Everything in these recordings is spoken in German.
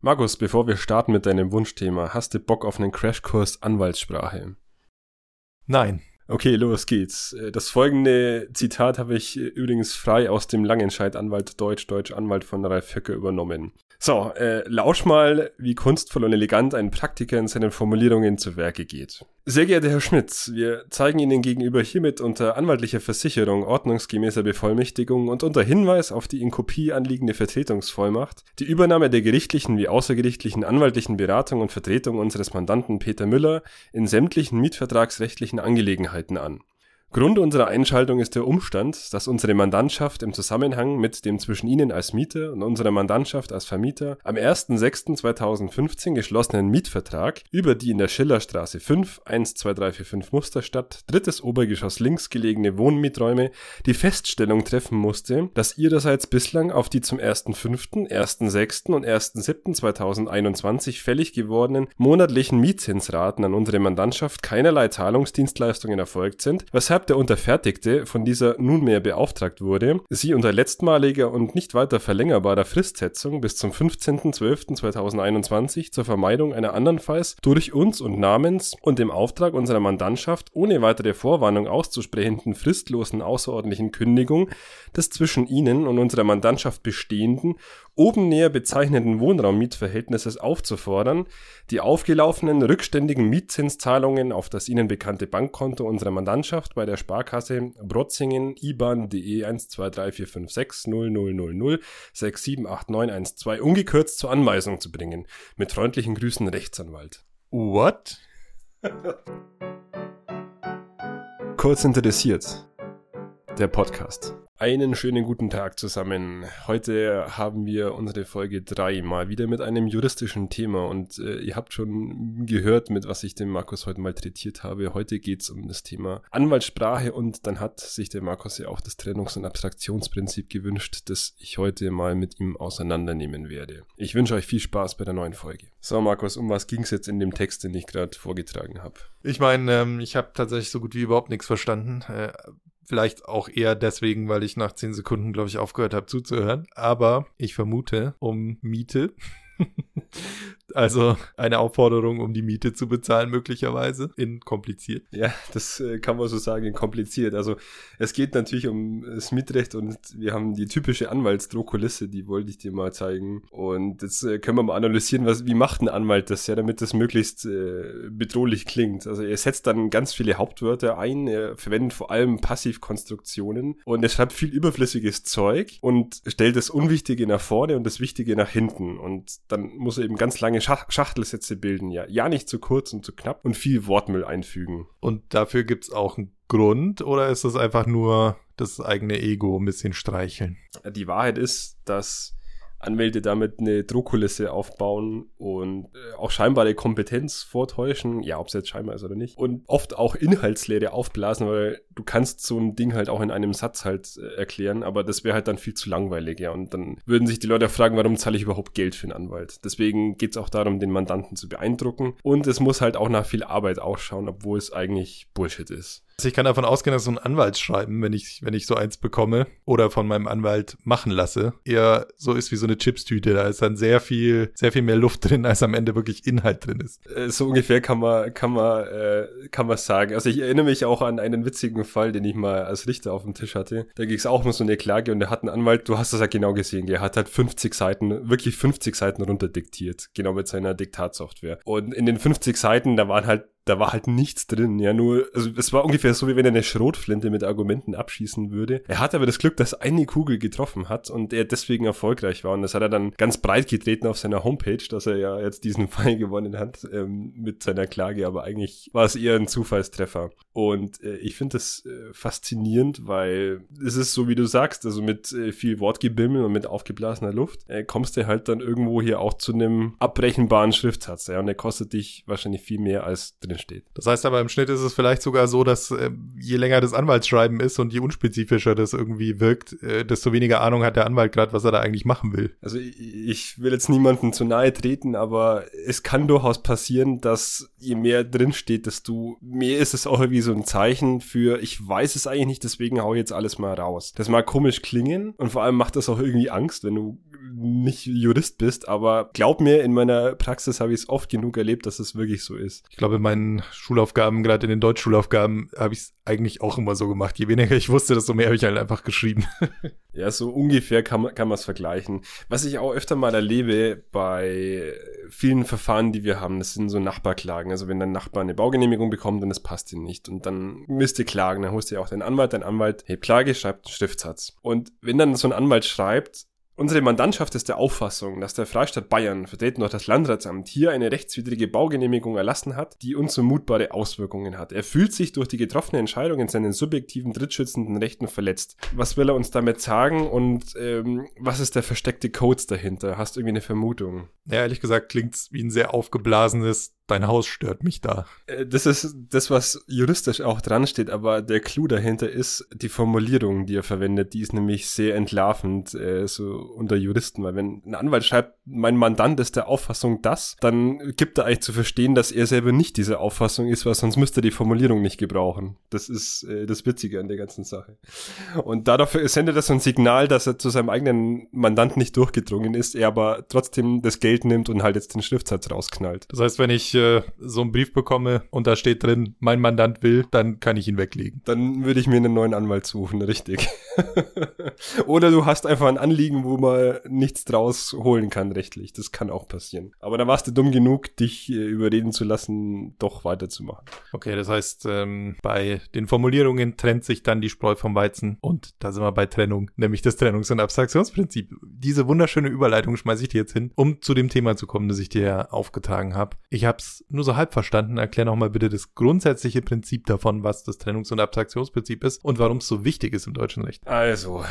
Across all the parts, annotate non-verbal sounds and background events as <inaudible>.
Markus, bevor wir starten mit deinem Wunschthema, hast du Bock auf einen Crashkurs Anwaltssprache? Nein. Okay, los geht's. Äh, das folgende Zitat habe ich äh, übrigens frei aus dem Langenscheid Anwalt Deutsch, Deutsch Anwalt von Ralf Höcke übernommen. So, äh, lausch mal, wie kunstvoll und elegant ein Praktiker in seinen Formulierungen zu Werke geht. Sehr geehrter Herr Schmitz, wir zeigen Ihnen gegenüber hiermit unter anwaltlicher Versicherung, ordnungsgemäßer Bevollmächtigung und unter Hinweis auf die in Kopie anliegende Vertretungsvollmacht die Übernahme der gerichtlichen wie außergerichtlichen anwaltlichen Beratung und Vertretung unseres Mandanten Peter Müller in sämtlichen mietvertragsrechtlichen Angelegenheiten an. Grund unserer Einschaltung ist der Umstand, dass unsere Mandantschaft im Zusammenhang mit dem zwischen Ihnen als Mieter und unserer Mandantschaft als Vermieter am 1.6.2015 geschlossenen Mietvertrag über die in der Schillerstraße 5 12345 Musterstadt, drittes Obergeschoss links gelegene Wohnmieträume die Feststellung treffen musste, dass ihrerseits bislang auf die zum 1.5., 1.6. und 1.7.2021 fällig gewordenen monatlichen Mietzinsraten an unsere Mandantschaft keinerlei Zahlungsdienstleistungen erfolgt sind, weshalb der Unterfertigte von dieser nunmehr beauftragt wurde, sie unter letztmaliger und nicht weiter verlängerbarer Fristsetzung bis zum 15.12.2021 zur Vermeidung einer andernfalls durch uns und namens und dem Auftrag unserer Mandantschaft ohne weitere Vorwarnung auszusprechenden fristlosen außerordentlichen Kündigung des zwischen Ihnen und unserer Mandantschaft bestehenden oben näher bezeichneten Wohnraummietverhältnisses aufzufordern, die aufgelaufenen rückständigen Mietzinszahlungen auf das Ihnen bekannte Bankkonto unserer Mandantschaft bei der Sparkasse Brotzingen IBAN DE 123456000678912 ungekürzt zur Anweisung zu bringen. Mit freundlichen Grüßen Rechtsanwalt. What? Kurz interessiert. Der Podcast. Einen schönen guten Tag zusammen. Heute haben wir unsere Folge 3 mal wieder mit einem juristischen Thema und äh, ihr habt schon gehört, mit was ich den Markus heute mal trätiert habe. Heute geht es um das Thema Anwaltssprache und dann hat sich der Markus ja auch das Trennungs- und Abstraktionsprinzip gewünscht, das ich heute mal mit ihm auseinandernehmen werde. Ich wünsche euch viel Spaß bei der neuen Folge. So Markus, um was ging es jetzt in dem Text, den ich gerade vorgetragen habe? Ich meine, ähm, ich habe tatsächlich so gut wie überhaupt nichts verstanden. Äh, Vielleicht auch eher deswegen, weil ich nach zehn Sekunden, glaube ich, aufgehört habe zuzuhören. Aber ich vermute um Miete. Also eine Aufforderung, um die Miete zu bezahlen, möglicherweise. In kompliziert. Ja, das äh, kann man so sagen, in kompliziert. Also es geht natürlich um das Mietrecht und wir haben die typische Anwaltsdrohkulisse, die wollte ich dir mal zeigen. Und jetzt äh, können wir mal analysieren, was, wie macht ein Anwalt das, ja, damit das möglichst äh, bedrohlich klingt. Also er setzt dann ganz viele Hauptwörter ein, er verwendet vor allem Passivkonstruktionen und er schreibt viel überflüssiges Zeug und stellt das Unwichtige nach vorne und das Wichtige nach hinten. Und dann muss er eben ganz lange Schachtelsätze bilden, ja. Ja, nicht zu kurz und zu knapp und viel Wortmüll einfügen. Und dafür gibt's auch einen Grund oder ist das einfach nur das eigene Ego ein bisschen streicheln? Die Wahrheit ist, dass Anwälte damit eine Druckkulisse aufbauen und äh, auch scheinbare Kompetenz vortäuschen, ja, ob es jetzt scheinbar ist oder nicht, und oft auch Inhaltslehre aufblasen, weil du kannst so ein Ding halt auch in einem Satz halt äh, erklären, aber das wäre halt dann viel zu langweilig, ja, und dann würden sich die Leute fragen, warum zahle ich überhaupt Geld für einen Anwalt? Deswegen geht es auch darum, den Mandanten zu beeindrucken und es muss halt auch nach viel Arbeit ausschauen, obwohl es eigentlich Bullshit ist. Also ich kann davon ausgehen, dass so ein Anwaltsschreiben, wenn ich, wenn ich so eins bekomme oder von meinem Anwalt machen lasse, eher so ist wie so eine Chipstüte. Da ist dann sehr viel, sehr viel mehr Luft drin, als am Ende wirklich Inhalt drin ist. Äh, so ungefähr kann man, kann man, äh, kann man sagen. Also ich erinnere mich auch an einen witzigen Fall, den ich mal als Richter auf dem Tisch hatte. Da ging es auch um so eine Klage und der hat einen Anwalt, du hast das ja genau gesehen, der hat halt 50 Seiten, wirklich 50 Seiten runterdiktiert, genau mit seiner Diktatsoftware. Und in den 50 Seiten, da waren halt da war halt nichts drin, ja, nur, also es war ungefähr so, wie wenn er eine Schrotflinte mit Argumenten abschießen würde. Er hatte aber das Glück, dass eine Kugel getroffen hat und er deswegen erfolgreich war und das hat er dann ganz breit getreten auf seiner Homepage, dass er ja jetzt diesen <laughs> Fall gewonnen hat ähm, mit seiner Klage, aber eigentlich war es eher ein Zufallstreffer. Und äh, ich finde das äh, faszinierend, weil es ist so, wie du sagst, also mit äh, viel Wortgebimmel und mit aufgeblasener Luft äh, kommst du halt dann irgendwo hier auch zu einem abbrechenbaren Schriftsatz, ja, und der kostet dich wahrscheinlich viel mehr als drin steht. Das heißt aber im Schnitt ist es vielleicht sogar so, dass äh, je länger das Anwaltsschreiben ist und je unspezifischer das irgendwie wirkt, äh, desto weniger Ahnung hat der Anwalt gerade, was er da eigentlich machen will. Also ich, ich will jetzt niemandem zu nahe treten, aber es kann durchaus passieren, dass je mehr drin steht, desto mehr ist es auch irgendwie so ein Zeichen für, ich weiß es eigentlich nicht, deswegen hau ich jetzt alles mal raus. Das mag komisch klingen und vor allem macht das auch irgendwie Angst, wenn du nicht Jurist bist, aber glaub mir, in meiner Praxis habe ich es oft genug erlebt, dass es wirklich so ist. Ich glaube, in meinen Schulaufgaben, gerade in den Deutschschulaufgaben, habe ich es eigentlich auch immer so gemacht. Je weniger ich wusste, desto mehr habe ich halt einfach geschrieben. <laughs> ja, so ungefähr kann man kann man es vergleichen. Was ich auch öfter mal erlebe bei vielen Verfahren, die wir haben, das sind so Nachbarklagen. Also wenn dein Nachbar eine Baugenehmigung bekommt und es passt ihm nicht und dann müsst ihr klagen, dann holst du ja auch deinen Anwalt, dein Anwalt, hey, Klage, schreibt einen Schriftsatz. Und wenn dann so ein Anwalt schreibt, Unsere Mandantschaft ist der Auffassung, dass der Freistaat Bayern, vertreten durch das Landratsamt, hier eine rechtswidrige Baugenehmigung erlassen hat, die unzumutbare Auswirkungen hat. Er fühlt sich durch die getroffene Entscheidung in seinen subjektiven drittschützenden Rechten verletzt. Was will er uns damit sagen und ähm, was ist der versteckte Code dahinter? Hast du irgendwie eine Vermutung? Ja, ehrlich gesagt klingt's wie ein sehr aufgeblasenes dein Haus stört mich da. Äh, das ist das, was juristisch auch dran steht, aber der Clou dahinter ist die Formulierung, die er verwendet. Die ist nämlich sehr entlarvend, äh, so unter Juristen, weil wenn ein Anwalt schreibt, mein Mandant ist der Auffassung das, dann gibt er eigentlich zu verstehen, dass er selber nicht diese Auffassung ist, weil sonst müsste er die Formulierung nicht gebrauchen. Das ist äh, das Witzige an der ganzen Sache. Und dadurch sendet er so ein Signal, dass er zu seinem eigenen Mandant nicht durchgedrungen ist, er aber trotzdem das Geld nimmt und halt jetzt den Schriftsatz rausknallt. Das heißt, wenn ich äh, so einen Brief bekomme und da steht drin, mein Mandant will, dann kann ich ihn weglegen. Dann würde ich mir einen neuen Anwalt suchen, richtig. <laughs> Oder du hast einfach ein Anliegen, wo man nichts draus holen kann rechtlich. Das kann auch passieren. Aber da warst du dumm genug, dich äh, überreden zu lassen, doch weiterzumachen. Okay, das heißt, ähm, bei den Formulierungen trennt sich dann die Spreu vom Weizen und da sind wir bei Trennung, nämlich das Trennungs- und Abstraktionsprinzip. Diese wunderschöne Überleitung schmeiße ich dir jetzt hin, um zu dem Thema zu kommen, das ich dir aufgetragen habe. Ich habe es nur so halb verstanden. Erklär noch mal bitte das grundsätzliche Prinzip davon, was das Trennungs- und Abstraktionsprinzip ist und warum es so wichtig ist im deutschen Recht. Also,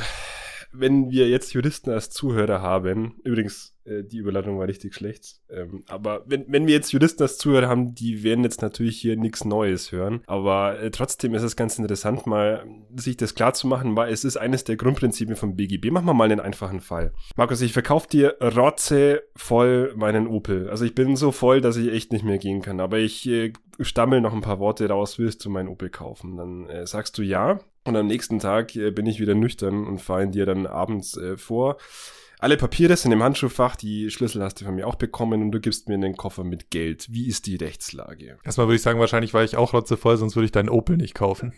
wenn wir jetzt Juristen als Zuhörer haben, übrigens, äh, die Überleitung war richtig schlecht, ähm, aber wenn, wenn wir jetzt Juristen als Zuhörer haben, die werden jetzt natürlich hier nichts Neues hören, aber äh, trotzdem ist es ganz interessant, mal sich das klar zu machen, weil es ist eines der Grundprinzipien vom BGB. Machen wir mal einen einfachen Fall. Markus, ich verkaufe dir rotze voll meinen Opel. Also ich bin so voll, dass ich echt nicht mehr gehen kann, aber ich äh, stammel noch ein paar Worte raus, willst du meinen Opel kaufen? Dann äh, sagst du ja und am nächsten Tag äh, bin ich wieder nüchtern und fahre dir dann abends äh, vor. Alle Papiere sind im Handschuhfach, die Schlüssel hast du von mir auch bekommen und du gibst mir einen Koffer mit Geld. Wie ist die Rechtslage? Erstmal würde ich sagen, wahrscheinlich war ich auch rotzevoll, sonst würde ich deinen Opel nicht kaufen.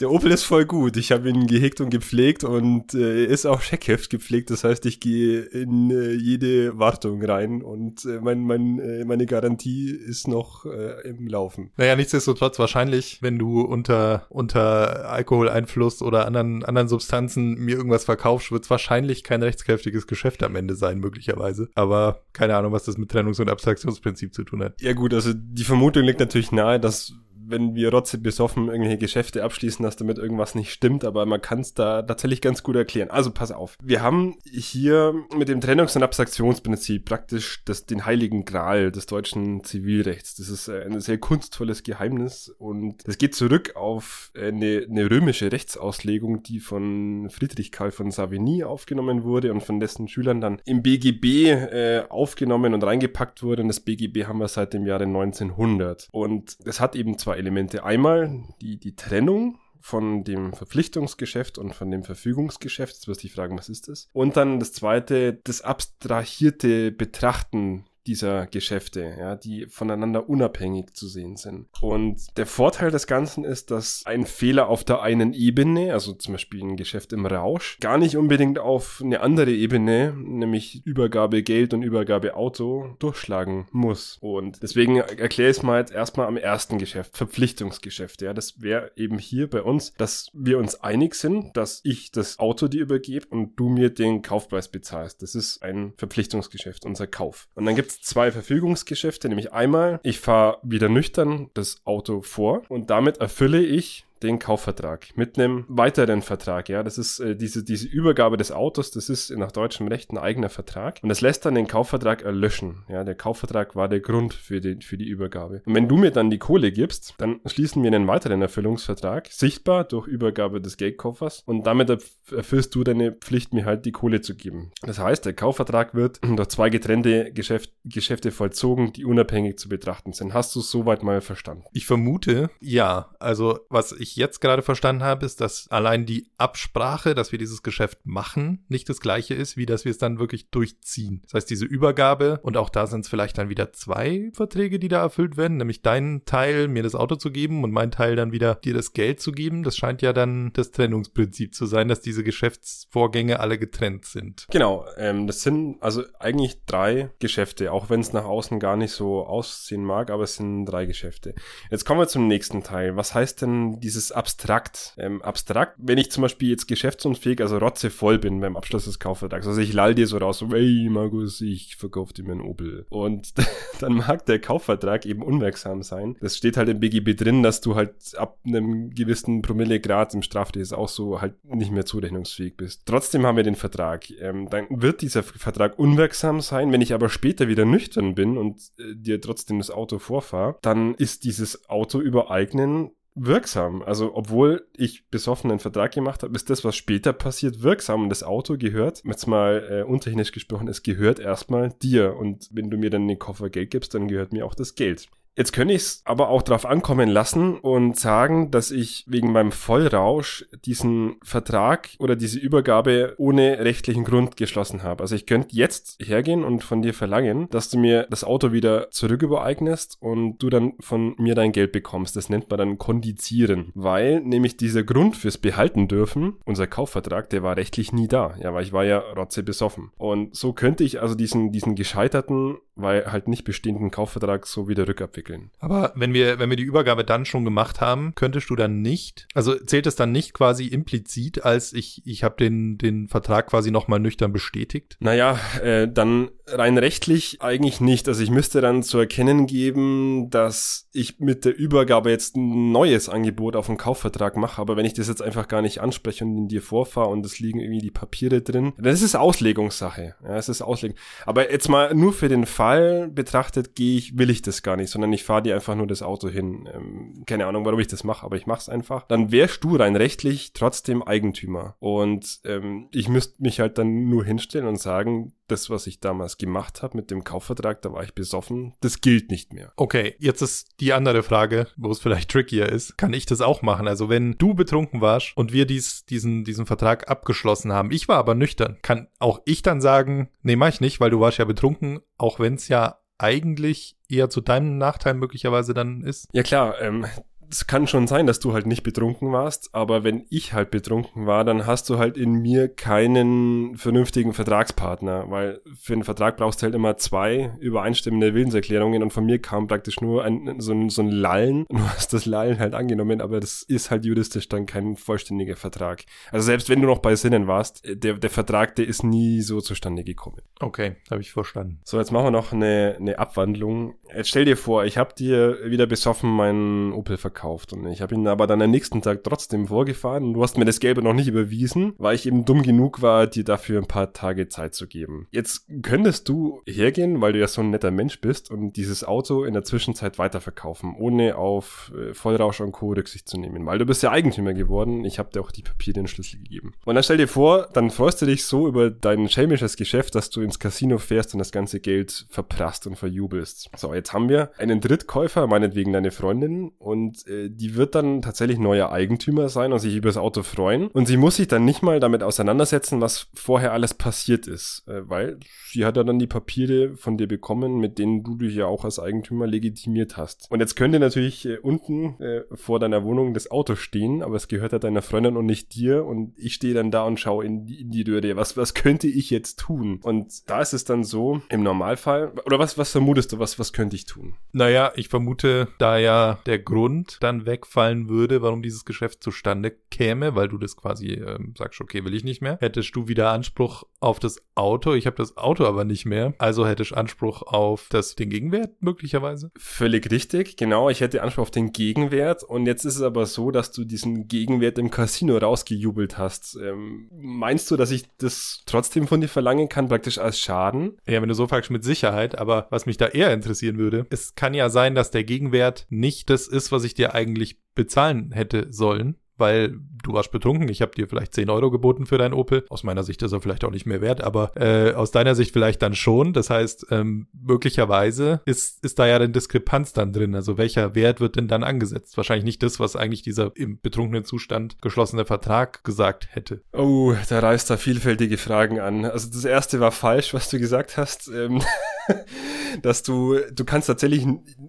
Der Opel ist voll gut. Ich habe ihn gehegt und gepflegt und äh, ist auch Scheckheft gepflegt. Das heißt, ich gehe in äh, jede Wartung rein und äh, mein, mein, äh, meine Garantie ist noch äh, im Laufen. Naja, nichtsdestotrotz wahrscheinlich, wenn du unter, unter Alkoholeinfluss oder anderen, anderen Substanzen mir irgendwas verkaufst, wird es wahrscheinlich kein rechtskräftiges Geschäft am Ende sein, möglicherweise. Aber keine Ahnung, was das mit Trennungs- und Abstraktionsprinzip zu tun hat. Ja gut, also die Vermutung liegt natürlich nahe, dass wenn wir rotze besoffen irgendwelche Geschäfte abschließen, dass damit irgendwas nicht stimmt, aber man kann es da tatsächlich ganz gut erklären. Also pass auf. Wir haben hier mit dem Trennungs- und Abstraktionsprinzip praktisch das, den heiligen Gral des deutschen Zivilrechts. Das ist äh, ein sehr kunstvolles Geheimnis und es geht zurück auf eine, eine römische Rechtsauslegung, die von Friedrich Karl von Savigny aufgenommen wurde und von dessen Schülern dann im BGB äh, aufgenommen und reingepackt wurde. Und das BGB haben wir seit dem Jahre 1900. Und es hat eben zwei Elemente. Einmal die, die Trennung von dem Verpflichtungsgeschäft und von dem Verfügungsgeschäft. Jetzt wirst du dich fragen, was ist das? Und dann das zweite, das abstrahierte Betrachten dieser Geschäfte, ja, die voneinander unabhängig zu sehen sind. Und der Vorteil des Ganzen ist, dass ein Fehler auf der einen Ebene, also zum Beispiel ein Geschäft im Rausch, gar nicht unbedingt auf eine andere Ebene, nämlich Übergabe Geld und Übergabe Auto, durchschlagen muss. Und deswegen erkläre ich es mal jetzt erstmal am ersten Geschäft, Verpflichtungsgeschäft. Ja, das wäre eben hier bei uns, dass wir uns einig sind, dass ich das Auto dir übergebe und du mir den Kaufpreis bezahlst. Das ist ein Verpflichtungsgeschäft, unser Kauf. Und dann gibt zwei Verfügungsgeschäfte, nämlich einmal, ich fahre wieder nüchtern das Auto vor und damit erfülle ich den Kaufvertrag mit einem weiteren Vertrag. Ja, das ist äh, diese, diese Übergabe des Autos, das ist nach deutschem Recht ein eigener Vertrag und das lässt dann den Kaufvertrag erlöschen. Ja, der Kaufvertrag war der Grund für die, für die Übergabe. Und wenn du mir dann die Kohle gibst, dann schließen wir einen weiteren Erfüllungsvertrag, sichtbar durch Übergabe des Geldkoffers und damit erfüllst du deine Pflicht, mir halt die Kohle zu geben. Das heißt, der Kaufvertrag wird durch zwei getrennte Geschäft, Geschäfte vollzogen, die unabhängig zu betrachten sind. Hast du soweit mal verstanden? Ich vermute, ja. Also, was ich ich jetzt gerade verstanden habe, ist, dass allein die Absprache, dass wir dieses Geschäft machen, nicht das gleiche ist, wie dass wir es dann wirklich durchziehen. Das heißt, diese Übergabe und auch da sind es vielleicht dann wieder zwei Verträge, die da erfüllt werden, nämlich deinen Teil, mir das Auto zu geben und mein Teil dann wieder dir das Geld zu geben. Das scheint ja dann das Trennungsprinzip zu sein, dass diese Geschäftsvorgänge alle getrennt sind. Genau, ähm, das sind also eigentlich drei Geschäfte, auch wenn es nach außen gar nicht so aussehen mag, aber es sind drei Geschäfte. Jetzt kommen wir zum nächsten Teil. Was heißt denn dieses abstrakt? Ähm, abstrakt, wenn ich zum Beispiel jetzt geschäftsunfähig, also rotzevoll bin beim Abschluss des Kaufvertrags, also ich lall dir so raus, hey Markus, ich verkaufe dir meinen Opel. Und <laughs> dann mag der Kaufvertrag eben unwirksam sein. Das steht halt im BGB drin, dass du halt ab einem gewissen Promillegrad im Strafrecht auch so halt nicht mehr zurechnungsfähig bist. Trotzdem haben wir den Vertrag. Ähm, dann wird dieser Vertrag unwirksam sein. Wenn ich aber später wieder nüchtern bin und äh, dir trotzdem das Auto vorfahre, dann ist dieses Auto übereignen wirksam. Also obwohl ich besoffen einen Vertrag gemacht habe, ist das, was später passiert, wirksam. Und das Auto gehört, jetzt mal äh, untechnisch gesprochen, es gehört erstmal dir. Und wenn du mir dann den Koffer Geld gibst, dann gehört mir auch das Geld. Jetzt könnte ich es aber auch darauf ankommen lassen und sagen, dass ich wegen meinem Vollrausch diesen Vertrag oder diese Übergabe ohne rechtlichen Grund geschlossen habe. Also ich könnte jetzt hergehen und von dir verlangen, dass du mir das Auto wieder zurückübereignest und du dann von mir dein Geld bekommst. Das nennt man dann kondizieren, weil nämlich dieser Grund fürs Behalten dürfen, unser Kaufvertrag, der war rechtlich nie da. Ja, weil ich war ja rotze besoffen. Und so könnte ich also diesen, diesen gescheiterten, weil halt nicht bestehenden Kaufvertrag so wieder rückabwickeln entwickeln. Aber wenn wir, wenn wir die Übergabe dann schon gemacht haben, könntest du dann nicht, also zählt es dann nicht quasi implizit, als ich, ich habe den, den Vertrag quasi nochmal nüchtern bestätigt? Naja, äh, dann rein rechtlich eigentlich nicht. Also ich müsste dann zu erkennen geben, dass ich mit der Übergabe jetzt ein neues Angebot auf einen Kaufvertrag mache. Aber wenn ich das jetzt einfach gar nicht anspreche und in dir vorfahre und es liegen irgendwie die Papiere drin, dann ist es Auslegungssache. Ja, es ist Auslegung. Aber jetzt mal nur für den Fall betrachtet, gehe ich, will ich das gar nicht, sondern ich fahre dir einfach nur das Auto hin. Ähm, keine Ahnung, warum ich das mache, aber ich mache es einfach. Dann wärst du rein rechtlich trotzdem Eigentümer. Und ähm, ich müsste mich halt dann nur hinstellen und sagen, das, was ich damals gemacht habe mit dem Kaufvertrag, da war ich besoffen, das gilt nicht mehr. Okay, jetzt ist die andere Frage, wo es vielleicht trickier ist. Kann ich das auch machen? Also wenn du betrunken warst und wir dies, diesen, diesen Vertrag abgeschlossen haben, ich war aber nüchtern, kann auch ich dann sagen, nee, mach ich nicht, weil du warst ja betrunken, auch wenn es ja eigentlich eher zu deinem Nachteil möglicherweise dann ist? Ja klar, ähm, es kann schon sein, dass du halt nicht betrunken warst, aber wenn ich halt betrunken war, dann hast du halt in mir keinen vernünftigen Vertragspartner, weil für einen Vertrag brauchst du halt immer zwei übereinstimmende Willenserklärungen und von mir kam praktisch nur ein, so, ein, so ein Lallen. <laughs> Du hast das Lallen halt angenommen, aber das ist halt juristisch dann kein vollständiger Vertrag. Also selbst wenn du noch bei Sinnen warst, der, der Vertrag, der ist nie so zustande gekommen. Okay, habe ich verstanden. So, jetzt machen wir noch eine, eine Abwandlung. Jetzt stell dir vor, ich habe dir wieder besoffen meinen Opel verkauft verkauft. Und ich habe ihn aber dann am nächsten Tag trotzdem vorgefahren. Und du hast mir das Gelbe noch nicht überwiesen, weil ich eben dumm genug war, dir dafür ein paar Tage Zeit zu geben. Jetzt könntest du hergehen, weil du ja so ein netter Mensch bist und dieses Auto in der Zwischenzeit weiterverkaufen, ohne auf äh, Vollrausch und Co. Rücksicht zu nehmen. Weil du bist ja Eigentümer geworden. Ich habe dir auch die Papiere den Schlüssel gegeben. Und dann stell dir vor, dann freust du dich so über dein schelmisches Geschäft, dass du ins Casino fährst und das ganze Geld verprasst und verjubelst. So, jetzt haben wir einen Drittkäufer, meinetwegen deine Freundin, und äh, die wird dann tatsächlich neuer Eigentümer sein und sich über das Auto freuen. Und sie muss sich dann nicht mal damit auseinandersetzen, was vorher alles passiert ist, äh, weil sie hat ja dann die Papiere von dir bekommen, mit denen du dich ja auch als Eigentümer legitimiert hast. Und jetzt könnte natürlich äh, unten vor deiner Wohnung das Auto stehen, aber es gehört ja deiner Freundin und nicht dir. Und ich stehe dann da und schaue in die, in die Röhre. Was, was könnte ich jetzt tun? Und da ist es dann so, im Normalfall, oder was, was vermutest du, was, was könnte ich tun? Naja, ich vermute, da ja der Grund dann wegfallen würde, warum dieses Geschäft zustande käme, weil du das quasi ähm, sagst, okay, will ich nicht mehr, hättest du wieder Anspruch auf das Auto. Ich habe das Auto aber nicht mehr, also hättest du Anspruch auf das, den Gegenwert möglicherweise. Völlig richtig, genau. Ich hätte Anspruch auf den Gegenwert und jetzt ist es aber so, dass du diesen Gegenwert im Casino rausgejubelt hast. Ähm, meinst du, dass ich das trotzdem von dir verlangen kann, praktisch als Schaden? Ja, wenn du so fragst, mit Sicherheit. Aber was mich da eher interessieren würde, es kann ja sein, dass der Gegenwert nicht das ist, was ich dir eigentlich bezahlen hätte sollen, weil du warst betrunken, ich habe dir vielleicht 10 Euro geboten für dein Opel. Aus meiner Sicht ist er vielleicht auch nicht mehr wert, aber äh, aus deiner Sicht vielleicht dann schon. Das heißt, ähm, möglicherweise ist, ist da ja eine Diskrepanz dann drin. Also welcher Wert wird denn dann angesetzt? Wahrscheinlich nicht das, was eigentlich dieser im betrunkenen Zustand geschlossene Vertrag gesagt hätte. Oh, da reißt da vielfältige Fragen an. Also das erste war falsch, was du gesagt hast. Ähm, <laughs> dass du, du kannst tatsächlich,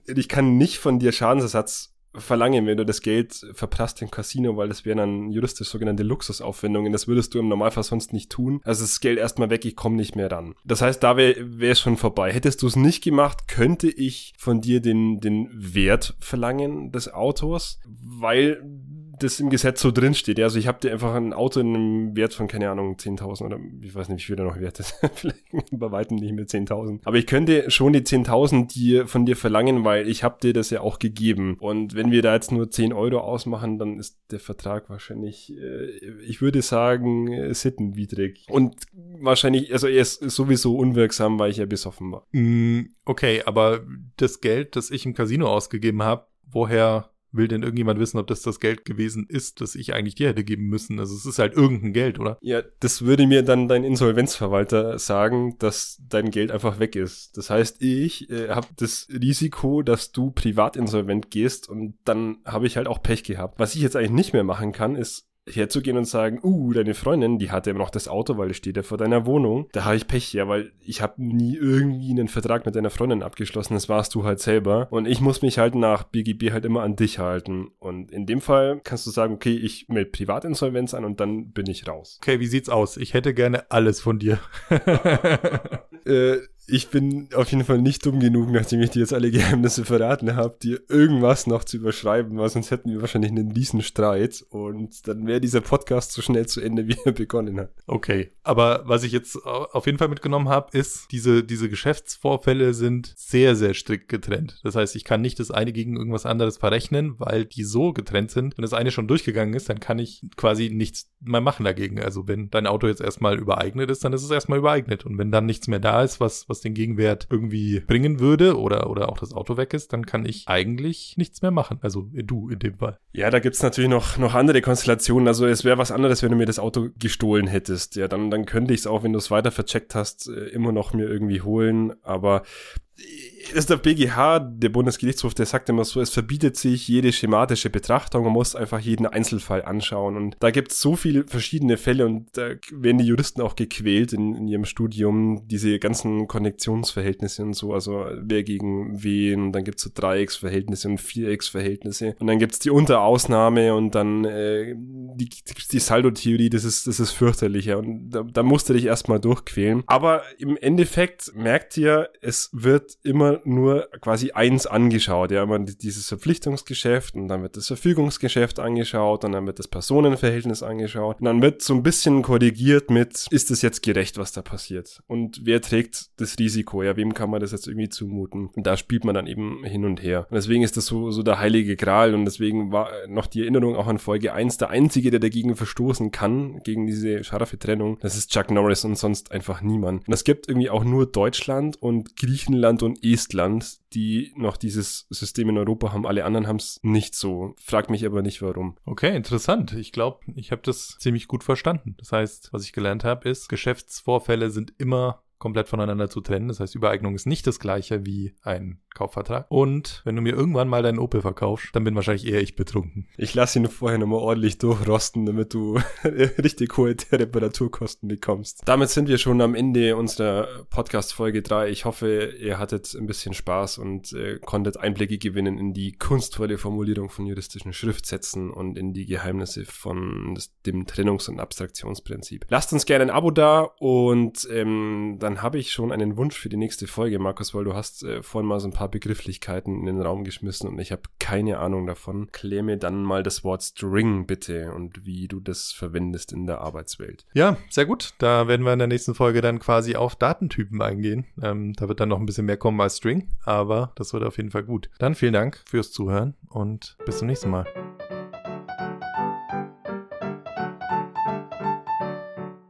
ich kann nicht von dir Schadensersatz verlangen, wenn du das Geld verprasst im Casino, weil das wären dann juristisch sogenannte Luxusaufwendungen. Das würdest du im Normalfall sonst nicht tun. Also das Geld erstmal weg, ich komme nicht mehr ran. Das heißt, da wäre es schon vorbei. Hättest du es nicht gemacht, könnte ich von dir den, den Wert verlangen des Autos, weil das im Gesetz so drin steht. Also ich habe dir einfach ein Auto in einem Wert von, keine Ahnung, 10.000 oder ich weiß nicht, wie viel da noch wert ist. <laughs> Vielleicht bei weitem nicht mehr 10.000. Aber ich könnte schon die 10.000 die von dir verlangen, weil ich habe dir das ja auch gegeben. Und wenn wir da jetzt nur 10 Euro ausmachen, dann ist der Vertrag wahrscheinlich, äh, ich würde sagen, äh, sittenwidrig. Und wahrscheinlich, also er ist sowieso unwirksam, weil ich ja besoffen war. Mm, okay, aber das Geld, das ich im Casino ausgegeben habe, woher will denn irgendjemand wissen, ob das das Geld gewesen ist, das ich eigentlich dir hätte geben müssen? Also es ist halt irgendein Geld, oder? Ja, das würde mir dann dein Insolvenzverwalter sagen, dass dein Geld einfach weg ist. Das heißt, ich äh, habe das Risiko, dass du privat insolvent gehst und dann habe ich halt auch Pech gehabt. Was ich jetzt eigentlich nicht mehr machen kann, ist herzugehen und sagen, uh, deine Freundin, die hat ja immer noch das Auto, weil es steht ja vor deiner Wohnung. Da habe ich Pech, ja, weil ich habe nie irgendwie einen Vertrag mit deiner Freundin abgeschlossen. Das warst du halt selber. Und ich muss mich halt nach BGB halt immer an dich halten. Und in dem Fall kannst du sagen, okay, ich melde Privatinsolvenz an und dann bin ich raus. Okay, wie sieht's aus? Ich hätte gerne alles von dir. <laughs> äh, ich bin auf jeden Fall nicht dumm genug, nachdem ich dir jetzt alle Geheimnisse verraten habe, dir irgendwas noch zu überschreiben, weil sonst hätten wir wahrscheinlich einen riesen Streit und dann wäre dieser Podcast so schnell zu Ende, <laughs> wie er begonnen hat. Okay, aber was ich jetzt auf jeden Fall mitgenommen habe, ist, diese, diese Geschäftsvorfälle sind sehr, sehr strikt getrennt. Das heißt, ich kann nicht das eine gegen irgendwas anderes verrechnen, weil die so getrennt sind. Wenn das eine schon durchgegangen ist, dann kann ich quasi nichts mehr machen dagegen. Also wenn dein Auto jetzt erstmal übereignet ist, dann ist es erstmal übereignet. Und wenn dann nichts mehr da ist, was, was was den Gegenwert irgendwie bringen würde oder, oder auch das Auto weg ist, dann kann ich eigentlich nichts mehr machen. Also du in dem Fall. Ja, da gibt's natürlich noch, noch andere Konstellationen. Also es wäre was anderes, wenn du mir das Auto gestohlen hättest. Ja, dann, dann könnte ich es auch, wenn du es weiter vercheckt hast, äh, immer noch mir irgendwie holen. Aber ist der BGH, der Bundesgerichtshof, der sagt immer so, es verbietet sich jede schematische Betrachtung, man muss einfach jeden Einzelfall anschauen. Und da gibt es so viele verschiedene Fälle und da werden die Juristen auch gequält in, in ihrem Studium, diese ganzen Konnektionsverhältnisse und so, also wer gegen wen, und dann gibt es so Dreiecksverhältnisse und Vierecksverhältnisse. Und dann gibt es die Unterausnahme und dann äh, die, die Saldo-Theorie, das ist, das ist fürchterlicher. Und da, da musst du dich erstmal durchquälen. Aber im Endeffekt merkt ihr, es wird immer nur quasi eins angeschaut. Ja, man dieses Verpflichtungsgeschäft und dann wird das Verfügungsgeschäft angeschaut und dann wird das Personenverhältnis angeschaut und dann wird so ein bisschen korrigiert mit, ist es jetzt gerecht, was da passiert? Und wer trägt das Risiko? Ja, wem kann man das jetzt irgendwie zumuten? Und da spielt man dann eben hin und her. Und deswegen ist das so, so der heilige Gral und deswegen war noch die Erinnerung auch an Folge 1, der einzige, der dagegen verstoßen kann, gegen diese scharfe Trennung, das ist Chuck Norris und sonst einfach niemand. Und es gibt irgendwie auch nur Deutschland und Griechenland und Estland, die noch dieses System in Europa haben. Alle anderen haben es nicht so. Frag mich aber nicht warum. Okay, interessant. Ich glaube, ich habe das ziemlich gut verstanden. Das heißt, was ich gelernt habe, ist, Geschäftsvorfälle sind immer komplett voneinander zu trennen. Das heißt, Übereignung ist nicht das gleiche wie ein Kaufvertrag. Und wenn du mir irgendwann mal deinen Opel verkaufst, dann bin wahrscheinlich eher ich betrunken. Ich lasse ihn vorher nochmal ordentlich durchrosten, damit du <laughs> richtig hohe Reparaturkosten bekommst. Damit sind wir schon am Ende unserer Podcast Folge 3. Ich hoffe, ihr hattet ein bisschen Spaß und äh, konntet Einblicke gewinnen in die kunstvolle Formulierung von juristischen Schriftsätzen und in die Geheimnisse von dem Trennungs- und Abstraktionsprinzip. Lasst uns gerne ein Abo da und ähm, dann habe ich schon einen Wunsch für die nächste Folge, Markus, weil du hast äh, vorhin mal so ein paar Begrifflichkeiten in den Raum geschmissen und ich habe keine Ahnung davon. Klär mir dann mal das Wort String bitte und wie du das verwendest in der Arbeitswelt. Ja, sehr gut. Da werden wir in der nächsten Folge dann quasi auf Datentypen eingehen. Ähm, da wird dann noch ein bisschen mehr kommen als String, aber das wird auf jeden Fall gut. Dann vielen Dank fürs Zuhören und bis zum nächsten Mal.